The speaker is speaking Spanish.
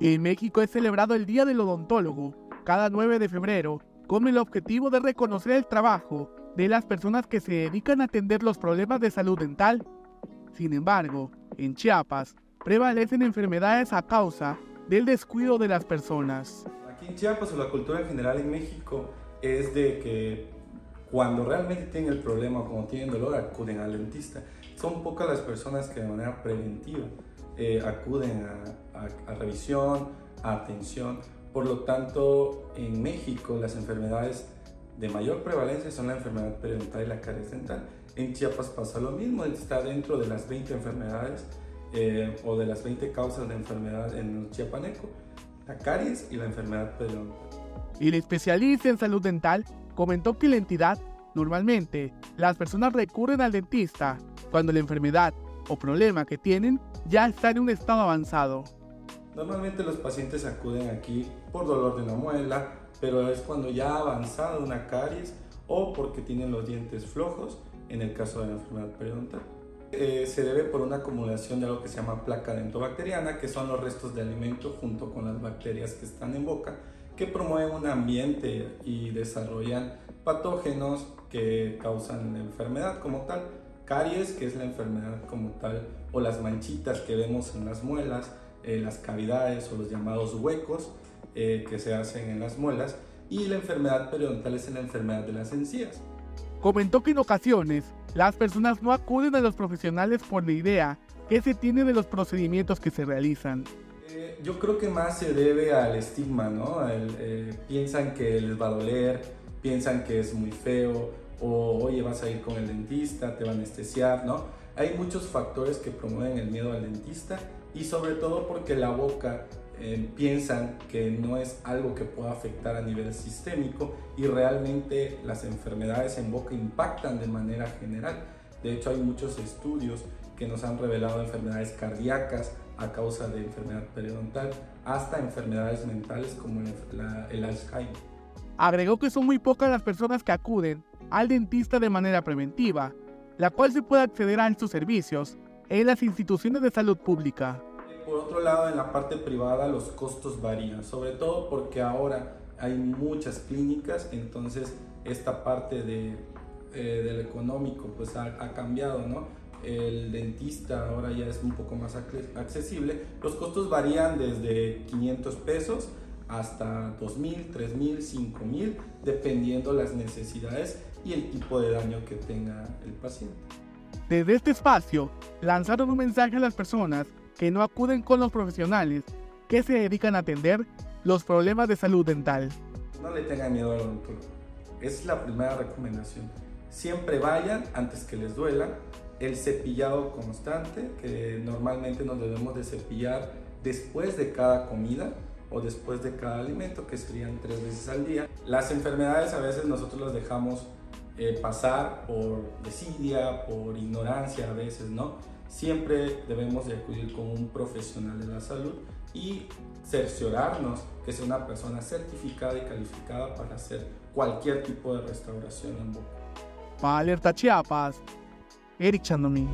En México es celebrado el Día del Odontólogo, cada 9 de febrero, con el objetivo de reconocer el trabajo de las personas que se dedican a atender los problemas de salud dental. Sin embargo, en Chiapas prevalecen enfermedades a causa del descuido de las personas. Aquí en Chiapas o la cultura en general en México es de que cuando realmente tienen el problema o cuando tienen dolor acuden al dentista. Son pocas las personas que de manera preventiva eh, acuden a, revisión, a atención. Por lo tanto, en México las enfermedades de mayor prevalencia son la enfermedad periodontal y la caries dental. En Chiapas pasa lo mismo, está dentro de las 20 enfermedades eh, o de las 20 causas de enfermedad en el chiapaneco, la caries y la enfermedad periodontal. Y el especialista en salud dental comentó que la entidad normalmente las personas recurren al dentista cuando la enfermedad o problema que tienen ya está en un estado avanzado. Normalmente los pacientes acuden aquí por dolor de una muela, pero es cuando ya ha avanzado una caries o porque tienen los dientes flojos, en el caso de la enfermedad periodontal. Eh, se debe por una acumulación de algo que se llama placa dentobacteriana, que son los restos de alimento junto con las bacterias que están en boca, que promueven un ambiente y desarrollan patógenos que causan la enfermedad como tal caries, que es la enfermedad como tal, o las manchitas que vemos en las muelas, eh, las cavidades o los llamados huecos eh, que se hacen en las muelas, y la enfermedad periodontal es la enfermedad de las encías. Comentó que en ocasiones las personas no acuden a los profesionales por la idea que se tiene de los procedimientos que se realizan. Eh, yo creo que más se debe al estigma, ¿no? piensan que les va a doler, piensan que es muy feo o oye, vas a ir con el dentista, te va a anestesiar, ¿no? Hay muchos factores que promueven el miedo al dentista y sobre todo porque la boca eh, piensan que no es algo que pueda afectar a nivel sistémico y realmente las enfermedades en boca impactan de manera general. De hecho, hay muchos estudios que nos han revelado enfermedades cardíacas a causa de enfermedad periodontal, hasta enfermedades mentales como el Alzheimer. Agregó que son muy pocas las personas que acuden al dentista de manera preventiva, la cual se puede acceder a sus servicios en las instituciones de salud pública. Por otro lado, en la parte privada los costos varían, sobre todo porque ahora hay muchas clínicas, entonces esta parte de, eh, del económico pues ha, ha cambiado, ¿no? el dentista ahora ya es un poco más accesible. Los costos varían desde 500 pesos hasta 2.000, 3.000, 5.000, dependiendo las necesidades y el tipo de daño que tenga el paciente. Desde este espacio, lanzaron un mensaje a las personas que no acuden con los profesionales que se dedican a atender los problemas de salud dental. No le tengan miedo al odontólogo. Es la primera recomendación. Siempre vayan antes que les duela. El cepillado constante, que normalmente nos debemos de cepillar después de cada comida o después de cada alimento, que serían tres veces al día. Las enfermedades a veces nosotros las dejamos eh, pasar por desidia, por ignorancia a veces, ¿no? Siempre debemos de acudir con un profesional de la salud y cerciorarnos que sea una persona certificada y calificada para hacer cualquier tipo de restauración en boca. Para Alerta Chiapas, Eric Chandomí.